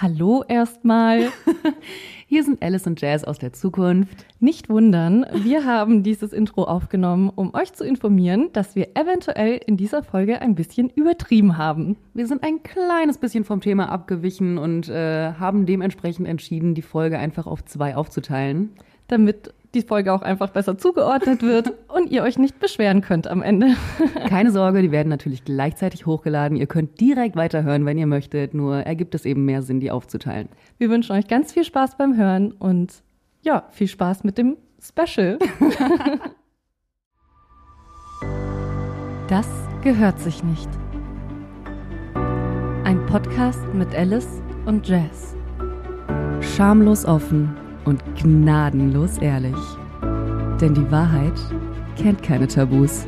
Hallo erstmal. Hier sind Alice und Jazz aus der Zukunft. Nicht wundern, wir haben dieses Intro aufgenommen, um euch zu informieren, dass wir eventuell in dieser Folge ein bisschen übertrieben haben. Wir sind ein kleines bisschen vom Thema abgewichen und äh, haben dementsprechend entschieden, die Folge einfach auf zwei aufzuteilen. Damit die Folge auch einfach besser zugeordnet wird und ihr euch nicht beschweren könnt am Ende. Keine Sorge, die werden natürlich gleichzeitig hochgeladen. Ihr könnt direkt weiterhören, wenn ihr möchtet, nur ergibt es eben mehr Sinn, die aufzuteilen. Wir wünschen euch ganz viel Spaß beim Hören und ja, viel Spaß mit dem Special. Das gehört sich nicht. Ein Podcast mit Alice und Jazz. Schamlos offen und gnadenlos ehrlich. Denn die Wahrheit kennt keine Tabus.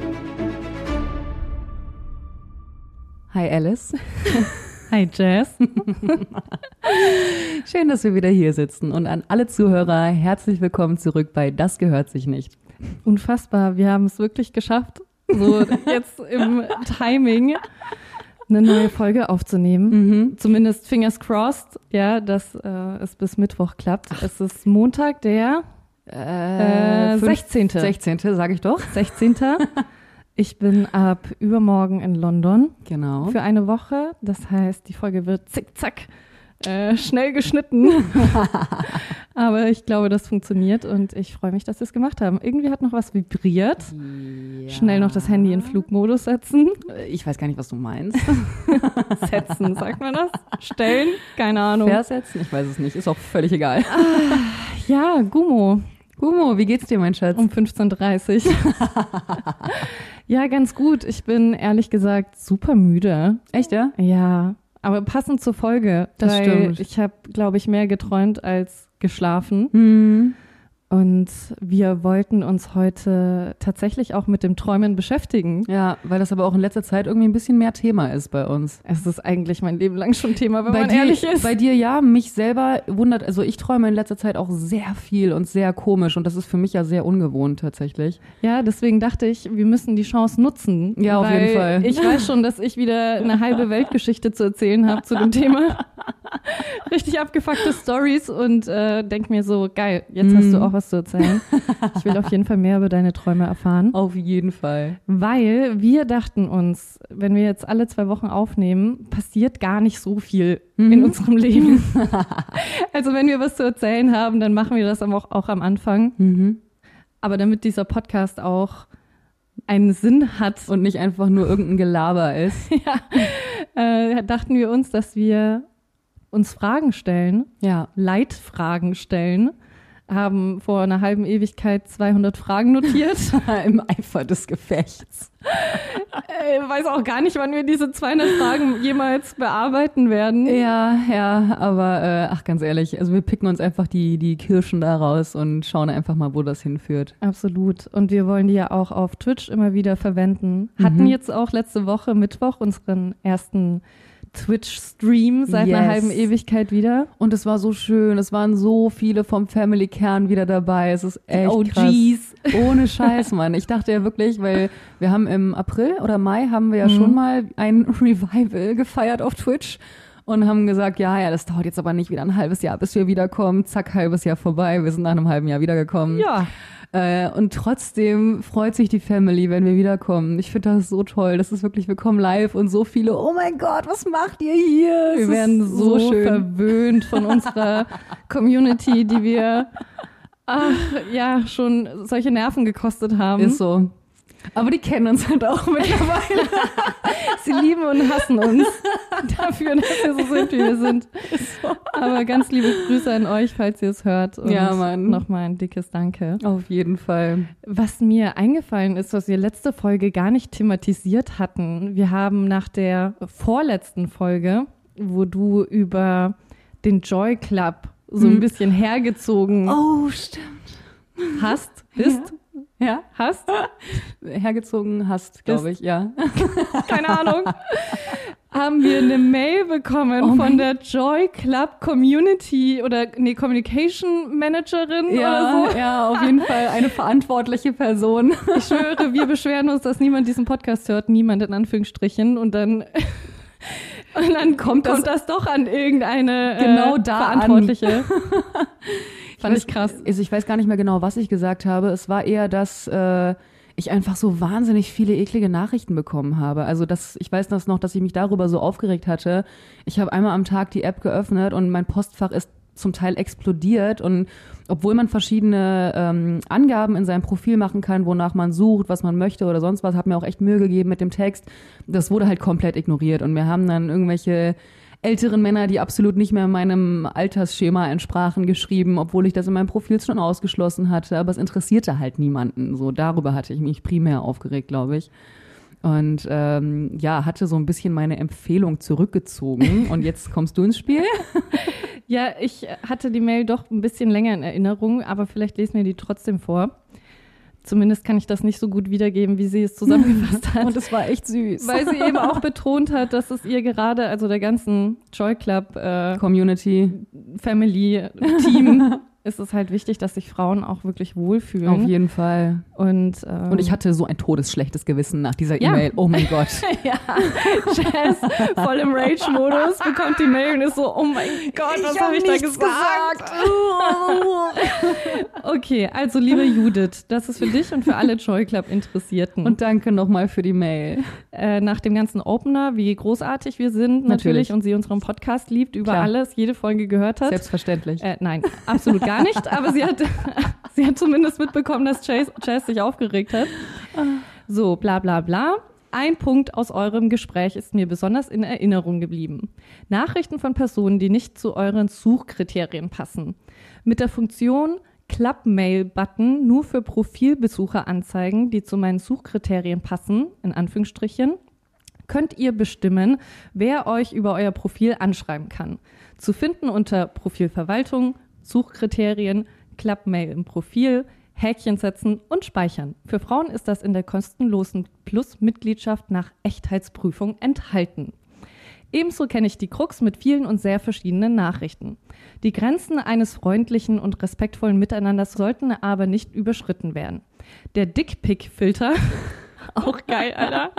Hi Alice. Hi Jazz. Schön, dass wir wieder hier sitzen und an alle Zuhörer herzlich willkommen zurück bei Das gehört sich nicht. Unfassbar, wir haben es wirklich geschafft, so jetzt im Timing eine neue Folge aufzunehmen. Mhm. Zumindest fingers crossed, ja, dass äh, es bis Mittwoch klappt. Ach. Es ist Montag, der äh, 16. 16. sage ich doch. 16. ich bin ab übermorgen in London. Genau. Für eine Woche. Das heißt, die Folge wird zickzack äh, schnell geschnitten. Aber ich glaube, das funktioniert und ich freue mich, dass wir es gemacht haben. Irgendwie hat noch was vibriert. Ja. Schnell noch das Handy in Flugmodus setzen. Ich weiß gar nicht, was du meinst. setzen, sagt man das? Stellen? Keine Ahnung. Versetzen? Ich weiß es nicht. Ist auch völlig egal. Ah, ja, Gummo. Gummo, wie geht's dir, mein Schatz? Um 15.30 Uhr. ja, ganz gut. Ich bin ehrlich gesagt super müde. Echt, ja? Ja. Aber passend zur Folge. Das stimmt. Ich habe, glaube ich, mehr geträumt als geschlafen. Mhm. Und wir wollten uns heute tatsächlich auch mit dem Träumen beschäftigen. Ja, weil das aber auch in letzter Zeit irgendwie ein bisschen mehr Thema ist bei uns. Es ist eigentlich mein Leben lang schon Thema, wenn bei man dir, ehrlich ist. Bei dir ja, mich selber wundert, also ich träume in letzter Zeit auch sehr viel und sehr komisch und das ist für mich ja sehr ungewohnt tatsächlich. Ja, deswegen dachte ich, wir müssen die Chance nutzen. Ja, auf jeden Fall. Ich weiß schon, dass ich wieder eine halbe Weltgeschichte zu erzählen habe zu dem Thema. Richtig abgefuckte Stories und äh, denk mir so, geil, jetzt mm. hast du auch was was zu erzählen. Ich will auf jeden Fall mehr über deine Träume erfahren. Auf jeden Fall. Weil wir dachten uns, wenn wir jetzt alle zwei Wochen aufnehmen, passiert gar nicht so viel mhm. in unserem Leben. also wenn wir was zu erzählen haben, dann machen wir das auch, auch am Anfang. Mhm. Aber damit dieser Podcast auch einen Sinn hat. Und nicht einfach nur irgendein Gelaber ist. ja, äh, dachten wir uns, dass wir uns Fragen stellen, ja. Leitfragen stellen haben vor einer halben Ewigkeit 200 Fragen notiert. Im Eifer des Gefechts. Ich weiß auch gar nicht, wann wir diese 200 Fragen jemals bearbeiten werden. Ja, ja, aber äh, ach, ganz ehrlich, also wir picken uns einfach die, die Kirschen da raus und schauen einfach mal, wo das hinführt. Absolut. Und wir wollen die ja auch auf Twitch immer wieder verwenden. Hatten mhm. jetzt auch letzte Woche Mittwoch unseren ersten Twitch-Stream seit yes. einer halben Ewigkeit wieder. Und es war so schön. Es waren so viele vom Family Kern wieder dabei. Es ist echt oh, krass. Geez. Ohne Scheiß, Mann. Ich dachte ja wirklich, weil wir haben im April oder Mai haben wir ja mhm. schon mal ein Revival gefeiert auf Twitch und haben gesagt, ja, ja, das dauert jetzt aber nicht wieder ein halbes Jahr, bis wir wiederkommen. Zack, halbes Jahr vorbei. Wir sind nach einem halben Jahr wiedergekommen. Ja. Äh, und trotzdem freut sich die Family, wenn wir wiederkommen. Ich finde das so toll. Das ist wirklich, wir kommen live und so viele, oh mein Gott, was macht ihr hier? Wir werden so, so verwöhnt von unserer Community, die wir ach, ja schon solche Nerven gekostet haben. Ist so. Aber die kennen uns halt auch mittlerweile. Sie lieben und hassen uns dafür, dass wir so sind, wie wir sind. Aber ganz liebe Grüße an euch, falls ihr es hört. Und ja, Mann. Nochmal ein dickes Danke. Auf jeden Fall. Was mir eingefallen ist, was wir letzte Folge gar nicht thematisiert hatten. Wir haben nach der vorletzten Folge, wo du über den Joy Club so ein hm. bisschen hergezogen oh, stimmt. hast, bist. Ja. Ja, hast? Hergezogen hast, glaube ich, ja. Keine Ahnung. Haben wir eine Mail bekommen oh von der Joy Club Community oder nee, Communication Managerin ja, oder so. Ja, auf jeden Fall eine verantwortliche Person. Ich schwöre, wir beschweren uns, dass niemand diesen Podcast hört, niemand in Anführungsstrichen. Und dann Und dann kommt, kommt das, das, doch an irgendeine genau äh, da Verantwortliche. Fand ich, ich krass. Also ich weiß gar nicht mehr genau, was ich gesagt habe. Es war eher, dass äh, ich einfach so wahnsinnig viele eklige Nachrichten bekommen habe. Also das, ich weiß das noch, dass ich mich darüber so aufgeregt hatte. Ich habe einmal am Tag die App geöffnet und mein Postfach ist zum Teil explodiert und obwohl man verschiedene ähm, Angaben in seinem Profil machen kann, wonach man sucht, was man möchte oder sonst was, hat mir auch echt Mühe gegeben mit dem Text. Das wurde halt komplett ignoriert und wir haben dann irgendwelche älteren Männer, die absolut nicht mehr meinem Altersschema entsprachen, geschrieben, obwohl ich das in meinem Profil schon ausgeschlossen hatte. Aber es interessierte halt niemanden. So darüber hatte ich mich primär aufgeregt, glaube ich. Und ähm, ja, hatte so ein bisschen meine Empfehlung zurückgezogen. Und jetzt kommst du ins Spiel. ja, ich hatte die Mail doch ein bisschen länger in Erinnerung, aber vielleicht lesen wir die trotzdem vor. Zumindest kann ich das nicht so gut wiedergeben, wie sie es zusammengefasst hat. Und es war echt süß. Weil sie eben auch betont hat, dass es ihr gerade, also der ganzen Joy Club äh, Community, Family, Team ist es halt wichtig, dass sich Frauen auch wirklich wohlfühlen. Auf jeden Fall. Und, ähm, und ich hatte so ein todesschlechtes Gewissen nach dieser E-Mail. Oh mein Gott. ja, Jazz voll im Rage-Modus bekommt die Mail und ist so, oh mein Gott, was habe hab ich da gesagt? gesagt. okay, also liebe Judith, das ist für dich und für alle Joy Club Interessierten. Und danke nochmal für die Mail. Äh, nach dem ganzen Opener, wie großartig wir sind natürlich, natürlich. und sie unseren Podcast liebt, über Klar. alles, jede Folge gehört hat. Selbstverständlich. Äh, nein, absolut gar nicht, aber sie hat, sie hat zumindest mitbekommen, dass Chase, Chase sich aufgeregt hat. So, bla bla bla. Ein Punkt aus eurem Gespräch ist mir besonders in Erinnerung geblieben. Nachrichten von Personen, die nicht zu euren Suchkriterien passen. Mit der Funktion Club-Mail-Button nur für Profilbesucher anzeigen, die zu meinen Suchkriterien passen, in Anführungsstrichen, könnt ihr bestimmen, wer euch über euer Profil anschreiben kann. Zu finden unter Profilverwaltung, Suchkriterien, Klappmail im Profil, Häkchen setzen und speichern. Für Frauen ist das in der kostenlosen Plus-Mitgliedschaft nach Echtheitsprüfung enthalten. Ebenso kenne ich die Krux mit vielen und sehr verschiedenen Nachrichten. Die Grenzen eines freundlichen und respektvollen Miteinanders sollten aber nicht überschritten werden. Der Dickpick-Filter Auch geil, Alter.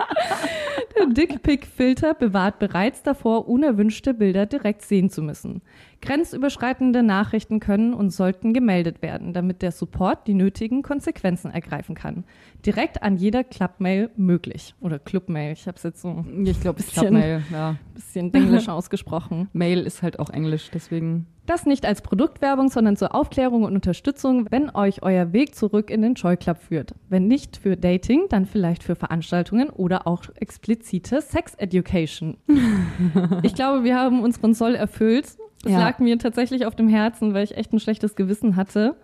Der Dickpick-Filter bewahrt bereits davor, unerwünschte Bilder direkt sehen zu müssen. Grenzüberschreitende Nachrichten können und sollten gemeldet werden, damit der Support die nötigen Konsequenzen ergreifen kann. Direkt an jeder Clubmail möglich. Oder Clubmail, ich habe es jetzt so ich glaube, Clubmail, ja. bisschen englisch ausgesprochen. Mail ist halt auch Englisch, deswegen. Das nicht als Produktwerbung, sondern zur Aufklärung und Unterstützung, wenn euch euer Weg zurück in den Joy Club führt. Wenn nicht für Dating, dann vielleicht für Veranstaltungen oder auch explizite Sex Education. ich glaube, wir haben unseren Soll erfüllt. Es ja. lag mir tatsächlich auf dem Herzen, weil ich echt ein schlechtes Gewissen hatte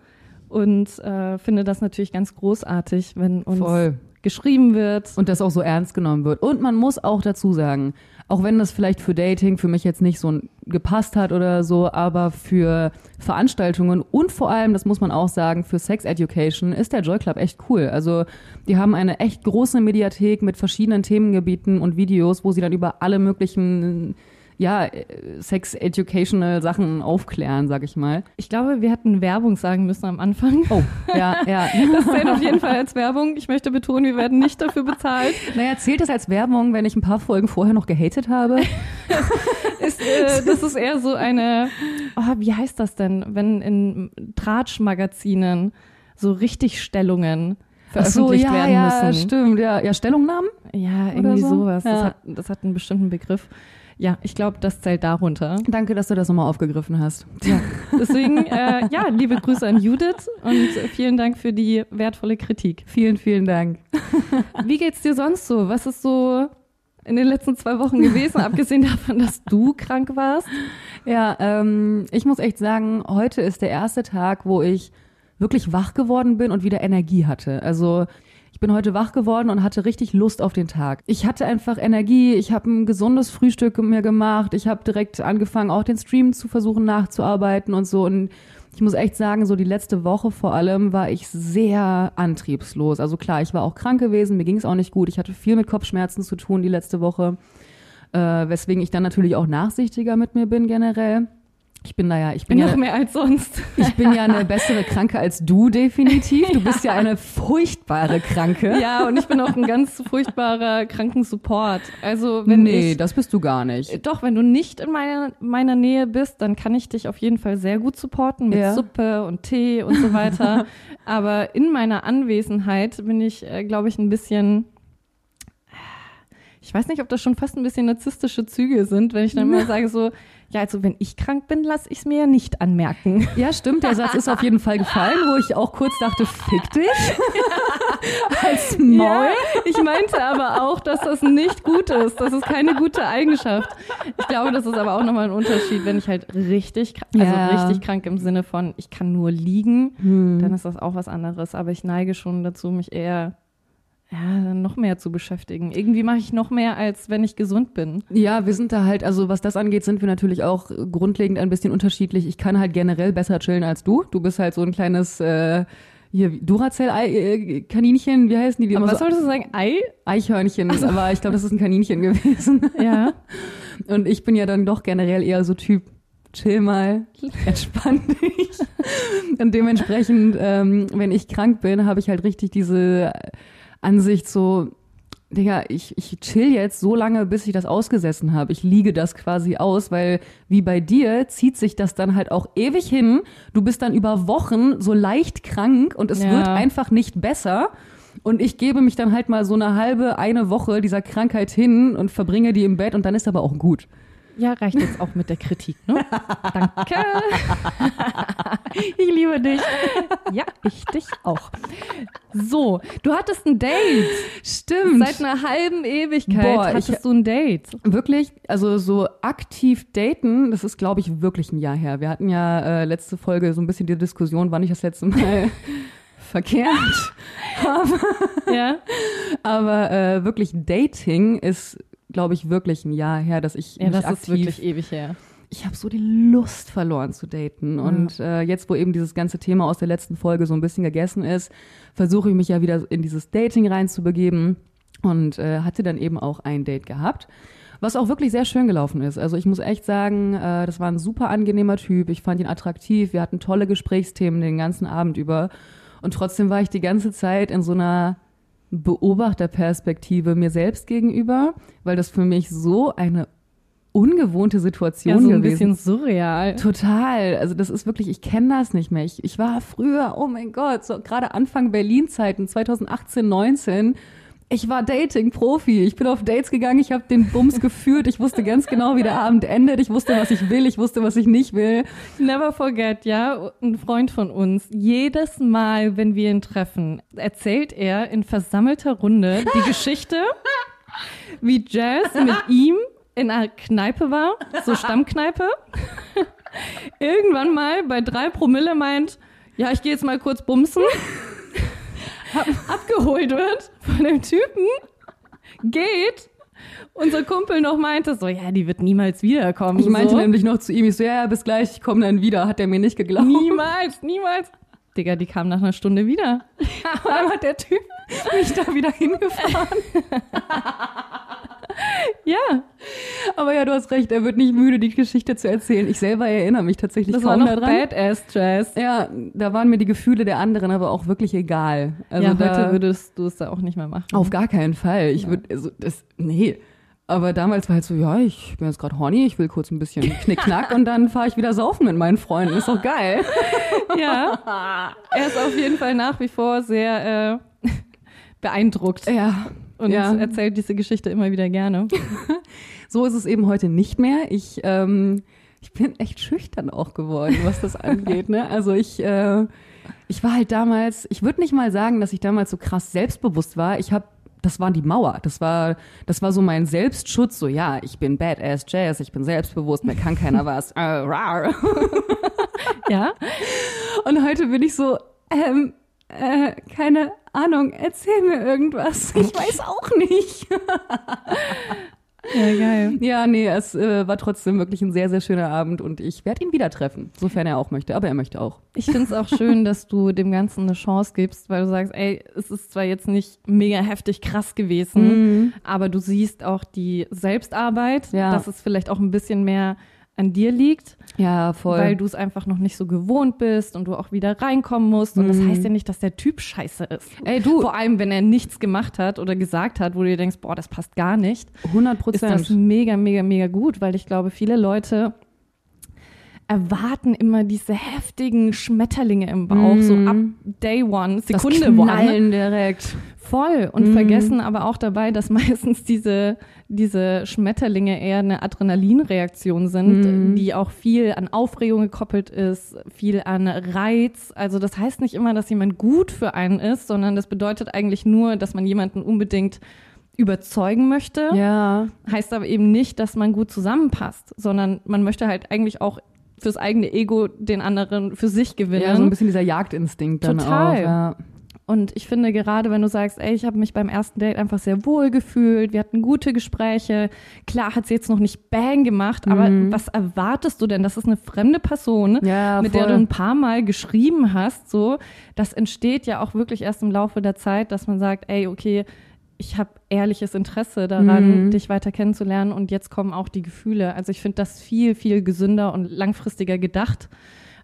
und äh, finde das natürlich ganz großartig, wenn uns Voll. geschrieben wird. Und das auch so ernst genommen wird. Und man muss auch dazu sagen, auch wenn das vielleicht für Dating für mich jetzt nicht so gepasst hat oder so, aber für Veranstaltungen und vor allem, das muss man auch sagen, für Sex Education ist der Joy Club echt cool. Also die haben eine echt große Mediathek mit verschiedenen Themengebieten und Videos, wo sie dann über alle möglichen ja, äh, Sex-Educational Sachen aufklären, sag ich mal. Ich glaube, wir hätten Werbung sagen müssen am Anfang. Oh, ja, ja. Das zählt auf jeden Fall als Werbung. Ich möchte betonen, wir werden nicht dafür bezahlt. Naja, zählt das als Werbung, wenn ich ein paar Folgen vorher noch gehatet habe? ist, äh, das ist eher so eine, oh, wie heißt das denn, wenn in Tratsch-Magazinen so Richtigstellungen veröffentlicht so, ja, werden müssen. Ja, stimmt, ja. Ja, Stellungnahmen? Ja, irgendwie so? sowas. Ja. Das, hat, das hat einen bestimmten Begriff. Ja, ich glaube, das zählt darunter. Danke, dass du das nochmal aufgegriffen hast. Ja. Deswegen, äh, ja, liebe Grüße an Judith und vielen Dank für die wertvolle Kritik. Vielen, vielen Dank. Wie geht's dir sonst so? Was ist so in den letzten zwei Wochen gewesen, abgesehen davon, dass du krank warst? Ja, ähm, ich muss echt sagen, heute ist der erste Tag, wo ich wirklich wach geworden bin und wieder Energie hatte. Also ich bin heute wach geworden und hatte richtig Lust auf den Tag. Ich hatte einfach Energie, ich habe ein gesundes Frühstück mir gemacht, ich habe direkt angefangen, auch den Stream zu versuchen nachzuarbeiten und so. Und ich muss echt sagen, so die letzte Woche vor allem war ich sehr antriebslos. Also klar, ich war auch krank gewesen, mir ging es auch nicht gut. Ich hatte viel mit Kopfschmerzen zu tun die letzte Woche, äh, weswegen ich dann natürlich auch nachsichtiger mit mir bin generell. Ich bin da ja, ich bin Noch ja, mehr als sonst. ich bin ja eine bessere Kranke als du definitiv. Du bist ja eine furchtbare Kranke. Ja, und ich bin auch ein ganz furchtbarer Krankensupport. Also wenn nee, ich das bist du gar nicht. Doch, wenn du nicht in meiner, meiner Nähe bist, dann kann ich dich auf jeden Fall sehr gut supporten mit Ja. Suppe und Tee und so weiter. Aber in meiner Anwesenheit bin ich, äh, glaube ich, ein bisschen. Ich weiß nicht, ob das schon fast ein bisschen narzisstische Züge sind, wenn ich dann mal sage so, ja, also wenn ich krank bin, lasse ich es mir ja nicht anmerken. Ja, stimmt, der Satz ist auf jeden Fall gefallen, wo ich auch kurz dachte, fick dich. Als Maul. Ja, ich meinte aber auch, dass das nicht gut ist. Das ist keine gute Eigenschaft. Ich glaube, das ist aber auch nochmal ein Unterschied, wenn ich halt richtig, also Ja. richtig krank im Sinne von, ich kann nur liegen, dann ist das auch was anderes. Aber ich neige schon dazu, mich eher ja, dann noch mehr zu beschäftigen. Irgendwie mache ich noch mehr, als wenn ich gesund bin. Ja, wir sind da halt, also was das angeht, sind wir natürlich auch grundlegend ein bisschen unterschiedlich. Ich kann halt generell besser chillen als du. Du bist halt so ein kleines äh, hier Duracell-Kaninchen, wie heißen die? die Aber was so solltest du sagen? Ei? Eichhörnchen, aber ich glaube, das ist ein Kaninchen gewesen. Ja. Und ich bin ja dann doch generell eher so Typ, chill mal, entspann dich. Und dementsprechend, ähm, wenn ich krank bin, habe ich halt richtig diese Ansicht so, Digga, ich, ich chill jetzt so lange, bis ich das ausgesessen habe. Ich liege das quasi aus, weil wie bei dir zieht sich das dann halt auch ewig hin. Du bist dann über Wochen so leicht krank und es Ja. wird einfach nicht besser. Und ich gebe mich dann halt mal so eine halbe, eine Woche dieser Krankheit hin und verbringe die im Bett und dann ist aber auch gut. Ja, reicht jetzt auch mit der Kritik, ne? Danke. ich liebe dich. Ja, ich dich auch. So, du hattest ein Date. Stimmt. Seit einer halben Ewigkeit Boah, ich- hattest du ein Date. Wirklich, also so aktiv daten, das ist, glaube ich, wirklich ein Jahr her. Wir hatten ja äh, letzte Folge so ein bisschen die Diskussion, wann ich das letzte Mal verkehrt habe. Ja. Aber äh, wirklich Dating ist, glaube ich, wirklich ein Jahr her, dass ich Ja, mich das aktiv ist wirklich ewig her. ich habe so die Lust verloren zu daten. Und äh, jetzt, wo eben dieses ganze Thema aus der letzten Folge so ein bisschen gegessen ist, versuche ich mich ja wieder in dieses Dating reinzubegeben und äh, hatte dann eben auch ein Date gehabt. Was auch wirklich sehr schön gelaufen ist. Also ich muss echt sagen, äh, das war ein super angenehmer Typ. Ich fand ihn attraktiv. Wir hatten tolle Gesprächsthemen den ganzen Abend über. Und trotzdem war ich die ganze Zeit in so einer Beobachterperspektive mir selbst gegenüber, weil das für mich so eine ungewohnte Situation Ja, so ein gewesen bisschen surreal. Total. Also das ist wirklich, ich kenne das nicht mehr. Ich, ich war früher, oh mein Gott, so gerade Anfang Berlin-Zeiten, 2018, 19. Ich war Dating-Profi. Ich bin auf Dates gegangen, ich habe den Bums geführt. Ich wusste ganz genau, wie der Abend endet. Ich wusste, was ich will. Ich wusste, was ich nicht will. Never forget, ja, ein Freund von uns, jedes Mal, wenn wir ihn treffen, erzählt er in versammelter Runde die Geschichte, wie Jazz mit ihm in einer Kneipe war, so Stammkneipe. Irgendwann mal bei drei Promille meint, ja, ich gehe jetzt mal kurz bumsen, ab, abgeholt wird von dem Typen, geht, unser Kumpel noch meinte so, ja, die wird niemals wiederkommen. Ich meinte so. nämlich noch zu ihm, ich so, ja, ja, bis gleich, ich komme dann wieder. Hat er mir nicht geglaubt. Niemals, niemals. Digga, die kam nach einer Stunde wieder. Allem hat der Typ mich da wieder hingefahren. Ja, Aber ja, du hast recht, er wird nicht müde, die Geschichte zu erzählen. Ich selber erinnere mich tatsächlich das war kaum noch daran. Badass Jazz. Ja, da waren mir die Gefühle der anderen aber auch wirklich egal. Also ja, da, heute würdest du es da auch nicht mehr machen. auf gar keinen Fall. Ich würde, also das, nee. Aber damals war halt so, ja, ich bin jetzt gerade horny, ich will kurz ein bisschen knickknack und dann fahre ich wieder saufen mit meinen Freunden. Ist doch geil. Ja, er ist auf jeden Fall nach wie vor sehr äh, beeindruckt Ja. Und ja. erzählt diese Geschichte immer wieder gerne. So ist es eben heute nicht mehr. Ich, ähm, ich bin echt schüchtern auch geworden, was das angeht. Ne? Also ich, äh, ich war halt damals, ich würde nicht mal sagen, dass ich damals so krass selbstbewusst war. Ich habe das war die Mauer. Das war, das war so mein Selbstschutz. So, ja, ich bin Badass Jazz, ich bin selbstbewusst, mir kann keiner was. Äh, rar. Ja, Und heute bin ich so, ähm, äh, keine Ahnung, erzähl mir irgendwas. Ich weiß auch nicht. ja, geil. Ja, nee, es äh, war trotzdem wirklich ein sehr, sehr schöner Abend und ich werde ihn wieder treffen, sofern er auch möchte. Aber er möchte auch. Ich finde es auch schön, dass du dem Ganzen eine Chance gibst, weil du sagst, ey, es ist zwar jetzt nicht mega heftig krass gewesen, aber du siehst auch die Selbstarbeit, Ja. dass es vielleicht auch ein bisschen mehr an dir liegt. Ja, voll. Weil du es einfach noch nicht so gewohnt bist und du auch wieder reinkommen musst. Und das Mhm. heißt ja nicht, dass der Typ scheiße ist. Ey, du, Vor allem, wenn er nichts gemacht hat oder gesagt hat, wo du dir denkst, boah, das passt gar nicht, 100 ist das Prozent. mega, mega, mega gut, weil ich glaube, viele Leute erwarten immer diese heftigen Schmetterlinge im Bauch, Mhm. so ab Day One, Sekunde One. Direkt. Voll. Und Mhm. vergessen aber auch dabei, dass meistens diese, diese Schmetterlinge eher eine Adrenalinreaktion sind, Mhm. die auch viel an Aufregung gekoppelt ist, viel an Reiz. Also das heißt nicht immer, dass jemand gut für einen ist, sondern das bedeutet eigentlich nur, dass man jemanden unbedingt überzeugen möchte. Ja. Heißt aber eben nicht, dass man gut zusammenpasst, sondern man möchte halt eigentlich auch fürs eigene Ego den anderen für sich gewinnen. Ja, so ein bisschen dieser Jagdinstinkt dann Total. auch. Ja. Und ich finde gerade, wenn du sagst, ey, ich habe mich beim ersten Date einfach sehr wohl gefühlt, wir hatten gute Gespräche. Klar hat sie jetzt noch nicht Bang gemacht, aber Mhm. was erwartest du denn? Das ist eine fremde Person, Ja, mit der du ein paar Mal geschrieben hast. So, das entsteht ja auch wirklich erst im Laufe der Zeit, dass man sagt, ey, okay, ich habe ehrliches Interesse daran, Mhm. dich weiter kennenzulernen und jetzt kommen auch die Gefühle. Also ich finde das viel, viel gesünder und langfristiger gedacht,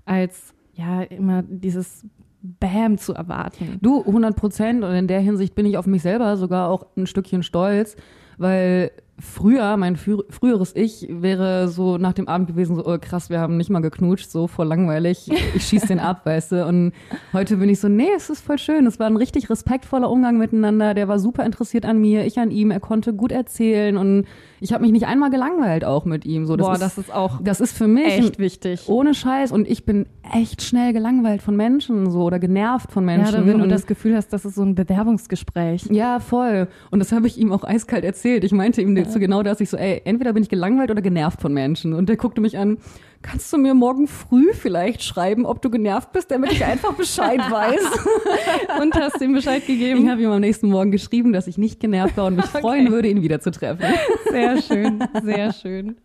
als ja immer dieses Bam zu erwarten. Du, 100 Prozent. Und in der Hinsicht bin ich auf mich selber sogar auch ein Stückchen stolz, weil früher, mein frü früheres Ich wäre so nach dem Abend gewesen, so, oh krass, wir haben nicht mal geknutscht, so voll langweilig. Ich schieß den ab, weißt du. Und heute bin ich so, nee, es ist voll schön. Es war ein richtig respektvoller Umgang miteinander. Der war super interessiert an mir, ich an ihm. Er konnte gut erzählen und ich habe mich nicht einmal gelangweilt auch mit ihm. So, das Boah, ist, das ist auch das ist für mich echt wichtig. ohne Scheiß und ich bin echt schnell gelangweilt von Menschen so oder genervt von Ja, Menschen. oder wenn du das Gefühl hast, das ist so ein Bewerbungsgespräch. ja, voll. Und das habe ich ihm auch eiskalt erzählt. Ich meinte ihm zu genau das, ich so, ey, entweder bin ich gelangweilt oder genervt von Menschen. Und der guckte mich an, kannst du mir morgen früh vielleicht schreiben, ob du genervt bist, damit ich einfach Bescheid weiß? Und hast ihm Bescheid Ich gegeben. habe ihm am nächsten Morgen geschrieben, dass ich nicht genervt war und mich freuen würde, ihn wiederzutreffen. Sehr schön, sehr schön.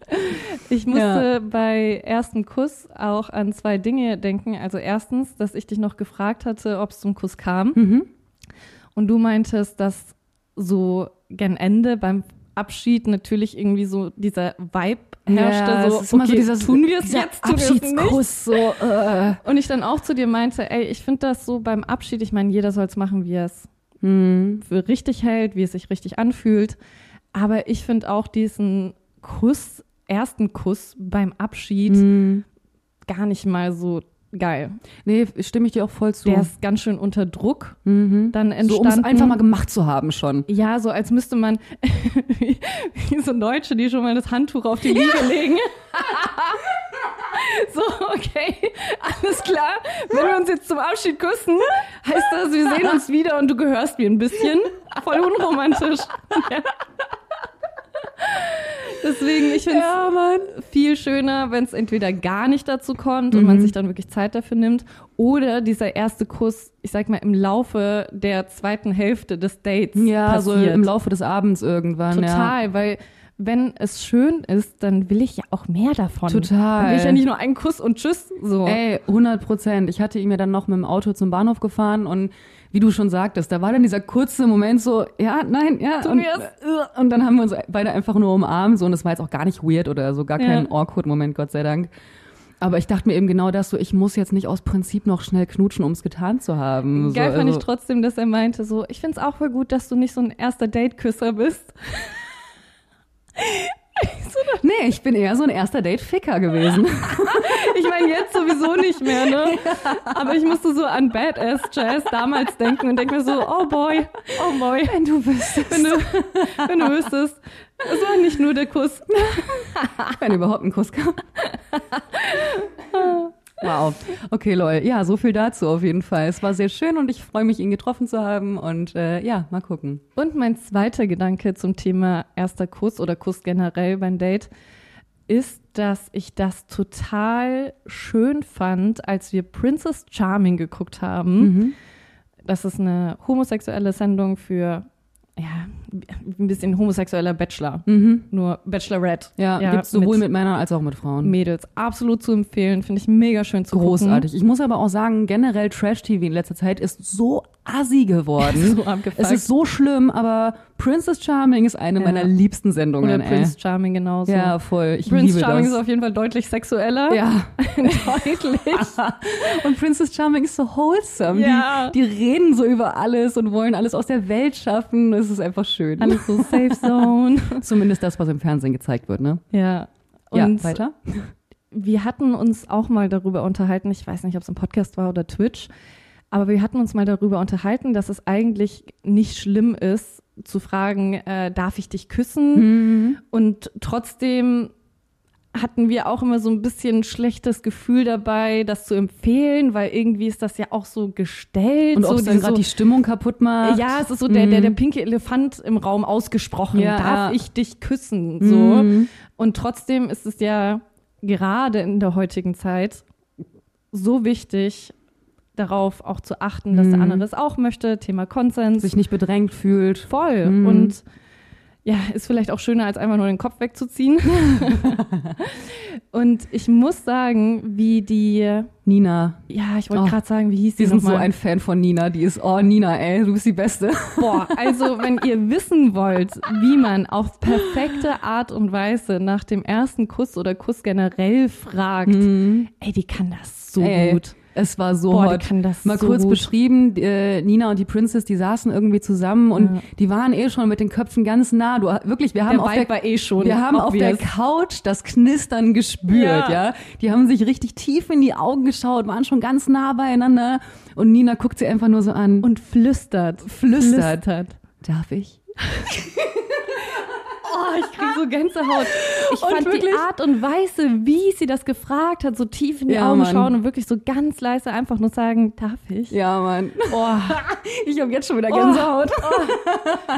Ich musste Ja. bei ersten Kuss auch an zwei Dinge denken. Also erstens, dass ich dich noch gefragt hatte, ob es zum Kuss kam. Mhm. Und du meintest, dass so gen Ende beim Abschied natürlich irgendwie so dieser Vibe herrschte. Ja, so, okay, so dieses tun wir es dieser jetzt, tun wir es nicht. Abschiedskuss, so, äh. Und ich dann auch zu dir meinte, ey, ich finde das so beim Abschied, ich meine, jeder soll es machen, wie er es Hm. für richtig hält, wie es sich richtig anfühlt. Aber ich finde auch diesen Kuss, ersten Kuss beim Abschied Hm. gar nicht mal so geil. Nee, stimme ich dir auch voll zu. Der ist ganz schön unter Druck mhm. dann So, entstanden. um es einfach mal gemacht zu haben schon. ja, so als müsste man wie, wie so Deutsche, die schon mal das Handtuch auf die Liege legen. so, okay, alles klar. Wenn wir uns jetzt zum Abschied küssen, heißt das, wir sehen uns wieder und du gehörst mir ein bisschen. Voll unromantisch. Ja. Deswegen, ich finde es Mann. viel schöner, wenn es entweder gar nicht dazu kommt und man Mhm. sich dann wirklich Zeit dafür nimmt oder dieser erste Kuss, ich sag mal, im Laufe der zweiten Hälfte des Dates Ja, passiert. so im Laufe des Abends irgendwann. Ja. Total, weil wenn es schön ist, dann will ich ja auch mehr davon. Total. Dann will ich ja nicht nur einen Kuss und Tschüss so. Ey, 100 Prozent. Ich hatte ihn ja dann noch mit dem Auto zum Bahnhof gefahren und wie du schon sagtest, da war dann dieser kurze Moment so, ja, nein, ja. Tun und, wir's. äh, und dann haben wir uns beide einfach nur umarmt so und es war jetzt auch gar nicht weird oder so, gar kein Ja. awkward Moment, Gott sei Dank. Aber ich dachte mir eben genau das so, ich muss jetzt nicht aus Prinzip noch schnell knutschen, um es getan zu haben. Geil so, fand ich also- trotzdem, dass er meinte so, ich find's auch voll gut, dass du nicht so ein erster Date-Küsser bist. Nee, ich bin eher so ein erster Date-Ficker gewesen. Ich meine, jetzt sowieso nicht mehr, ne? Aber ich musste so an Badass Jazz damals denken und denke mir so, oh boy, oh boy. Wenn du wüsstest. Wenn du, wenn du wüsstest, es war nicht nur der Kuss. Wenn überhaupt ein Kuss kam. Wow. Okay, lol. Ja, so viel dazu auf jeden Fall. Es war sehr schön und ich freue mich, ihn getroffen zu haben. Und äh, ja, mal gucken. Und mein zweiter Gedanke zum Thema erster Kuss oder Kuss generell beim Date ist, dass ich das total schön fand, als wir Princess Charming geguckt haben. Mhm. Das ist eine homosexuelle Sendung für ja, ein bisschen homosexueller Bachelor. Mhm. Nur Bachelorette. Ja, gibt's sowohl mit, Männern als auch mit Frauen. Mädels. Absolut zu empfehlen. Finde ich mega schön zu Großartig. gucken. Ich muss aber auch sagen, generell Trash-TV in letzter Zeit ist so assi geworden. So abgefuckt. es ist so schlimm, aber Princess Charming ist eine Ja. meiner liebsten Sendungen. Oder ey. Prince Charming genauso. Ja, voll. Ich Prince liebe Charming das. ist auf jeden Fall deutlich sexueller. ja. deutlich. Und Princess Charming ist so wholesome. Ja. Die, die reden so über alles und wollen alles aus der Welt schaffen. Es ist einfach schön. Alles so Safe Zone. Zumindest das, was im Fernsehen gezeigt wird, ne? ja. ja, Und weiter? wir hatten uns auch mal darüber unterhalten, ich weiß nicht, ob es im Podcast war oder Twitch, aber wir hatten uns mal darüber unterhalten, dass es eigentlich nicht schlimm ist, zu fragen, äh, darf ich dich küssen? Mhm. Und trotzdem hatten wir auch immer so ein bisschen schlechtes Gefühl dabei, das zu empfehlen, weil irgendwie ist das ja auch so gestellt. Und so, ob dann gerade die Stimmung kaputt macht. ja, es ist so der, der, der pinke Elefant im Raum ausgesprochen. Ja, Darf ich dich küssen? So. Mhm. Und trotzdem ist es ja gerade in der heutigen Zeit so wichtig, darauf auch zu achten, dass der Mhm. andere es auch möchte. Thema Konsens. sich nicht bedrängt fühlt. voll. Mhm. Und ja, ist vielleicht auch schöner, als einfach nur den Kopf wegzuziehen. und ich muss sagen, wie die, Nina. ja, ich wollte Oh, gerade sagen, wie hieß die Wir sind so ein Fan von Nina. Die ist, oh Nina, ey, du bist die Beste. Boah, also wenn ihr wissen wollt, wie man auf perfekte Art und Weise nach dem ersten Kuss oder Kuss generell fragt, ey, die kann das so Mhm. Ey, gut. Es war so Boah, hot. kann das Mal so kurz gut. beschrieben, äh, Nina und die Princess, die saßen irgendwie zusammen und Ja. die waren eh schon mit den Köpfen ganz nah. Du, wirklich, wir haben Der auf Vibe der, eh schon wir haben auf der. Couch das Knistern gespürt, ja. Ja. Die haben sich richtig tief in die Augen geschaut, waren schon ganz nah beieinander und Nina guckt sie einfach nur so an. und flüstert. Flüstert. Darf ich? Oh, ich krieg so Gänsehaut. Ich Und fand die wirklich- Art und Weise, wie sie das gefragt hat, so tief in die Ja, Augen Mann. schauen und wirklich so ganz leise einfach nur sagen, darf ich? Ja, Mann. Oh, Ich habe jetzt schon wieder Gänsehaut.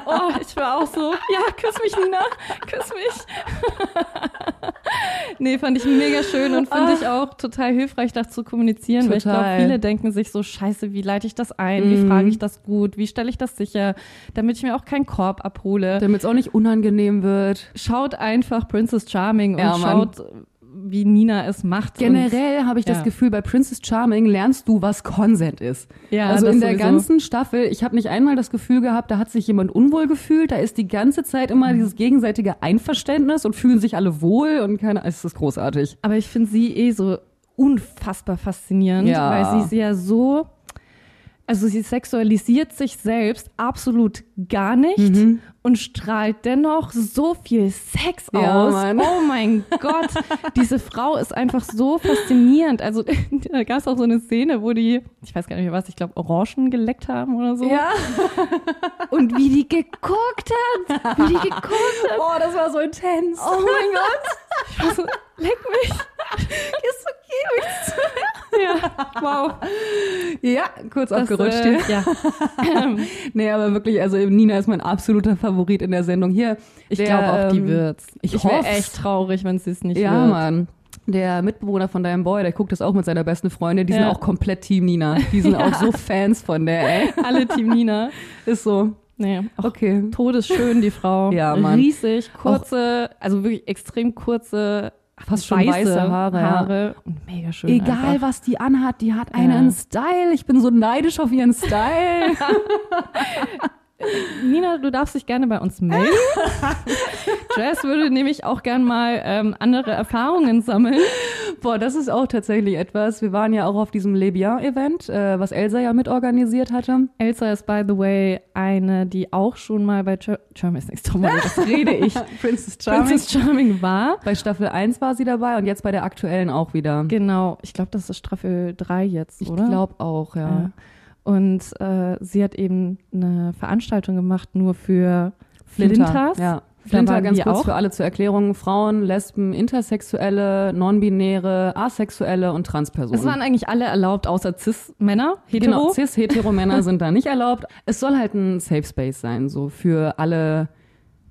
oh, ich war auch so, ja, küss mich, Nina, küss mich. nee, fand ich mega schön und finde ich auch total hilfreich, das zu kommunizieren, weil ich glaube, Total. viele denken sich so, scheiße, wie leite ich das ein, wie Mhm. frage ich das gut, wie stelle ich das sicher, damit ich mir auch keinen Korb abhole. Damit es auch nicht unangenehm wird. Schaut einfach Princess Charming Ja, und Mann. schaut, wie Nina es macht. Generell habe ich das ja. Gefühl, bei Princess Charming lernst du, was Consent ist. Ja, also das in der sowieso. ganzen Staffel, ich habe nicht einmal das Gefühl gehabt, da hat sich jemand unwohl gefühlt. Da ist die ganze Zeit Mhm. immer dieses gegenseitige Einverständnis und fühlen sich alle wohl und keine. Es ist großartig. Aber ich finde sie eh so unfassbar faszinierend, Ja. weil sie sie ja so, also sie sexualisiert sich selbst absolut gar nicht Mhm. Und strahlt dennoch so viel Sex Ja, aus. Mann. Oh mein Gott, diese Frau ist einfach so faszinierend. Also da gab es auch so eine Szene, wo die, ich weiß gar nicht mehr was, ich glaube Orangen geleckt haben oder so. Und wie die geguckt hat, wie die geguckt hat. Oh, das war so intens. Oh mein Gott. Ich war so, leck mich. Ist okay, Ja, wow. Ja, kurz Das, abgerutscht äh, hier. Ja. Nee, aber wirklich, also Nina ist mein absoluter Favorit in der Sendung. Hier, Ich glaube auch, die ähm, wird's. ich Ich wäre echt traurig, wenn sie es nicht Ja, wird. Mann. Der Mitbewohner von deinem Boy, der guckt das auch mit seiner besten Freundin. Die sind Ja. auch komplett Team Nina. Die sind auch so Fans von der, ey. Alle Team Nina. Ist so. Nee, auch Okay. todesschön, die Frau. Ja, Mann. Riesig, kurze, also wirklich extrem kurze, Fast schon weiße weiße Haare. Haare. Und mega schön. Egal, einfach. was die anhat, die hat einen Ja. Style. Ich bin so neidisch auf ihren Style. Nina, du darfst dich gerne bei uns melden. Jess würde nämlich auch gern mal ähm, andere Erfahrungen sammeln. Boah, das ist auch tatsächlich etwas. Wir waren ja auch auf diesem Le Bien-Event, äh, was Elsa ja mitorganisiert hatte. Elsa ist, by the way, eine, die auch schon mal bei Ger Germany's Next Topmodel, das rede ich, Princess Princess Charming war. Bei Staffel 1 war sie dabei und jetzt bei der aktuellen auch wieder. Genau, ich glaube, das ist Staffel 3 jetzt, Ich oder? glaube auch, ja. Ja. Und äh, sie hat eben eine Veranstaltung gemacht nur für Flinters. Ja. Flinter, ganz kurz auch. für alle zur Erklärung. Frauen, Lesben, Intersexuelle, Non-Binäre, Asexuelle und Transpersonen. Es waren eigentlich alle erlaubt, außer Cis-Männer, hetero. Genau, cis-hetero-Männer sind da nicht erlaubt. Es soll halt ein Safe Space sein, so für alle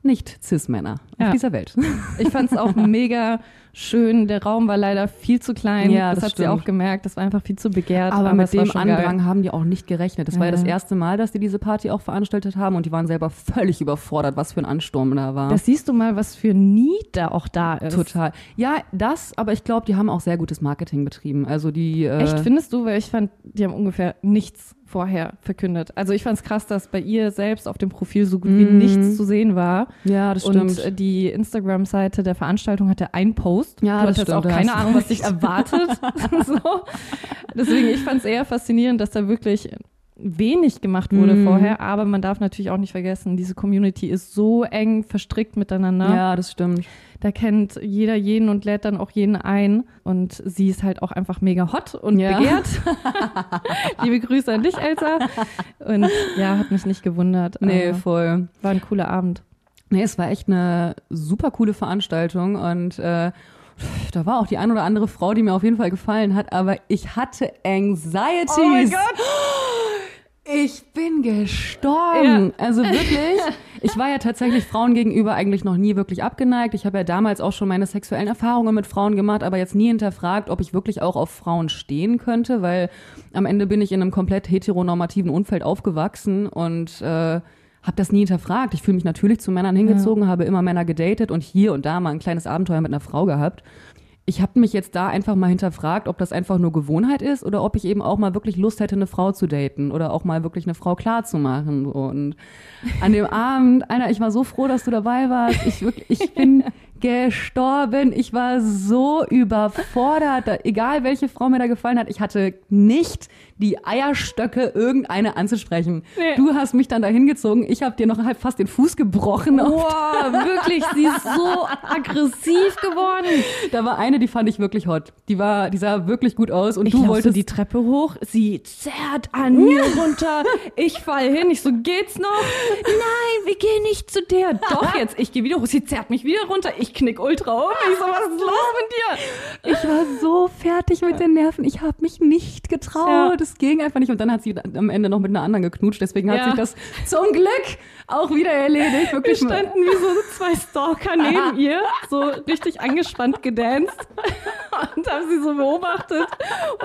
nicht Cis-Männer Ja. auf dieser Welt. Ich fand es auch mega schön. Der Raum war leider viel zu klein. Ja, das, das hat sie stimmt. auch gemerkt. Das war einfach viel zu begehrt. Aber, es mit dem schon geil. Andrang haben die auch nicht gerechnet. Das war ja Ja. das erste Mal, dass die diese Party auch veranstaltet haben und die waren selber völlig überfordert, was für ein Ansturm da war. Das siehst du mal, was für ein Need da auch da ist. Total. Ja, das, aber ich glaube, die haben auch sehr gutes Marketing betrieben. Also die. Äh, Echt, findest du? Weil ich fand, die haben ungefähr nichts vorher verkündet. Also ich fand es krass, dass bei ihr selbst auf dem Profil so gut wie Mhm. nichts zu sehen war. Ja, das Und stimmt. äh, die Instagram-Seite der Veranstaltung hatte einen Post. Ja, du das hast jetzt stimmt, auch keine Ahnung, was dich erwartet. so. Deswegen, ich fand es eher faszinierend, dass da wirklich wenig gemacht wurde Mhm. vorher, aber man darf natürlich auch nicht vergessen, diese Community ist so eng verstrickt miteinander. ja, das stimmt. Da kennt jeder jeden und lädt dann auch jeden ein. Und sie ist halt auch einfach mega hot und Ja. begehrt. Liebe Grüße an dich, Elsa. Und ja, hat mich nicht gewundert. Nee, voll. war ein cooler Abend. Nee, es war echt eine super coole Veranstaltung und äh, da war auch die ein oder andere Frau, die mir auf jeden Fall gefallen hat, aber ich hatte Anxieties. Oh mein Gott. Ich bin gestorben. Also wirklich. Ich war ja tatsächlich Frauen gegenüber eigentlich noch nie wirklich abgeneigt. Ich habe ja damals auch schon meine sexuellen Erfahrungen mit Frauen gemacht, aber jetzt nie hinterfragt, ob ich wirklich auch auf Frauen stehen könnte, weil am Ende bin ich in einem komplett heteronormativen Umfeld aufgewachsen und äh, habe das nie hinterfragt. Ich fühle mich natürlich zu Männern hingezogen, habe immer Männer gedatet und hier und da mal ein kleines Abenteuer mit einer Frau gehabt. Ich habe mich jetzt da einfach mal hinterfragt, ob das einfach nur Gewohnheit ist oder ob ich eben auch mal wirklich Lust hätte, eine Frau zu daten oder auch mal wirklich eine Frau klar zu machen. Und an dem Abend, Einer, ich war so froh, dass du dabei warst. Ich, wirklich, ich bin gestorben. Ich war so überfordert. Egal welche Frau mir da gefallen hat, ich hatte nicht die Eierstöcke, irgendeine anzusprechen. Nee. Du hast mich dann dahin gezogen. Ich habe dir noch halb fast den Fuß gebrochen. Wow, wirklich, sie ist so aggressiv geworden. Da war eine, die fand ich wirklich hot. Die war, die sah wirklich gut aus und Ich du so wolltest die Treppe hoch, sie zerrt an mir runter, ich fall hin, ich so, geht's noch? Nein, wir gehen nicht zu der. Doch jetzt, ich gehe wieder hoch, sie zerrt mich wieder runter, ich knick ultra um, ich so, was ist los mit dir? Ich war so fertig mit den Nerven. Ich habe mich nicht getraut. Ja. Das ging einfach nicht. Und dann hat sie am Ende noch mit einer anderen geknutscht. Deswegen hat Ja. sich das zum Glück auch wieder erledigt. Wir Wirklich standen wie so zwei Stalker neben ihr, so richtig angespannt gedanced und haben sie so beobachtet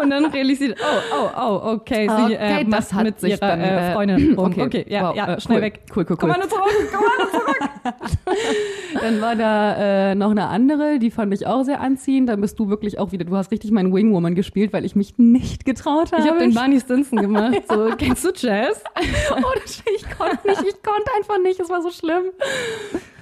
und dann realisiert, oh, oh, oh, okay, sie äh, Okay, das macht hat mit sich ihrer dann, äh, äh, Freundin okay, Okay, ja, wow, ja, äh, schnell cool, weg. cool, cool, cool. Kommando zurück, Kommando zurück. Dann war da äh, noch eine andere, die fand ich auch sehr anziehend. Dann bist du wirklich auch wieder, du hast richtig meinen Wingwoman gespielt, weil ich mich nicht getraut habe. Ich habe den Barney Stinson gemacht. So, kennst du Jazz? Oh, das, ich konnte nicht, ich konnte einfach nicht, es war so schlimm.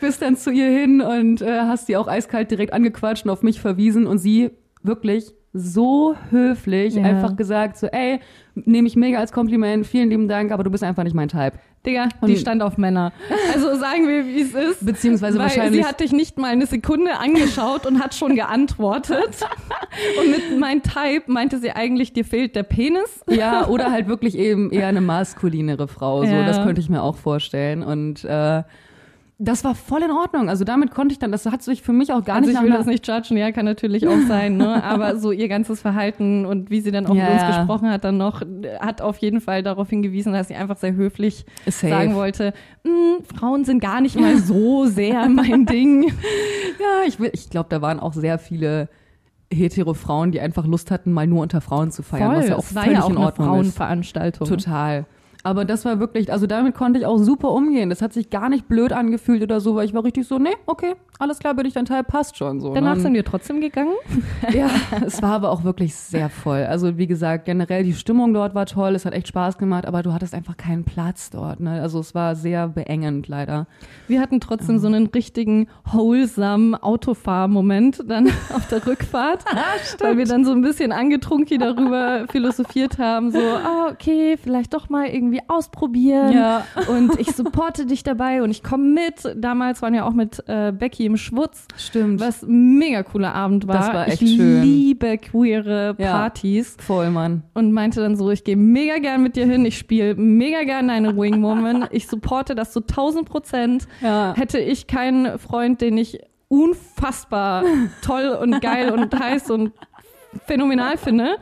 Bist dann zu ihr hin und äh, hast sie auch eiskalt direkt angequatscht und auf mich verwiesen und sie wirklich so höflich Ja. einfach gesagt so, ey, nehme ich mega als Kompliment, vielen lieben Dank, aber du bist einfach nicht mein Type. Digga, Und- die stand auf Männer. Also sagen wir, wie es ist. Beziehungsweise Weil wahrscheinlich- sie hat dich nicht mal eine Sekunde angeschaut und hat schon geantwortet. Und mit mein Type meinte sie eigentlich, dir fehlt der Penis. Ja, oder halt wirklich eben eher eine maskulinere Frau, so, Ja. das könnte ich mir auch vorstellen und äh, das war voll in Ordnung. Also damit konnte ich dann, das hat sich für mich auch gar Also nicht ich will das nicht judgen, ja, kann natürlich auch sein, ne? Aber so ihr ganzes Verhalten und wie sie dann auch Ja, mit uns ja. gesprochen hat, dann noch, hat auf jeden Fall darauf hingewiesen, dass sie einfach sehr höflich Safe. sagen wollte, "Mm, Frauen sind gar nicht mal so sehr mein Ding. Ja, ich, will- ich glaube, da waren auch sehr viele hetero Frauen, die einfach Lust hatten, mal nur unter Frauen zu feiern, was ja auch es war völlig ja auch in eine Ordnung ist. Frauenveranstaltung. Total. Aber das war wirklich, also damit konnte ich auch super umgehen. Das hat sich gar nicht blöd angefühlt oder so, weil ich war richtig so, nee, okay, alles klar, bin ich dein Teil, passt schon so. Danach ne? sind wir trotzdem gegangen. Ja, es war aber auch wirklich sehr voll. Also wie gesagt, generell die Stimmung dort war toll, es hat echt Spaß gemacht, aber du hattest einfach keinen Platz dort. Ne? Also es war sehr beengend leider. Wir hatten trotzdem so einen richtigen wholesome Autofahrmoment dann auf der Rückfahrt, weil wir dann so ein bisschen angetrunken darüber philosophiert haben, so, ah, okay, vielleicht doch mal irgendwie ausprobieren. Ja. Und ich supporte dich dabei und ich komme mit. Damals waren wir auch mit äh, Becky im Schwutz, Stimmt. was ein mega cooler Abend war. Das war echt ich schön. liebe queere Ja. Partys. Voll, Mann. und meinte dann so, ich gehe mega gern mit dir hin, ich spiele mega gern eine Wingwoman, ich supporte das zu 1000 Prozent. Ja. Hätte ich keinen Freund, den ich unfassbar toll und geil und heiß und phänomenal finde,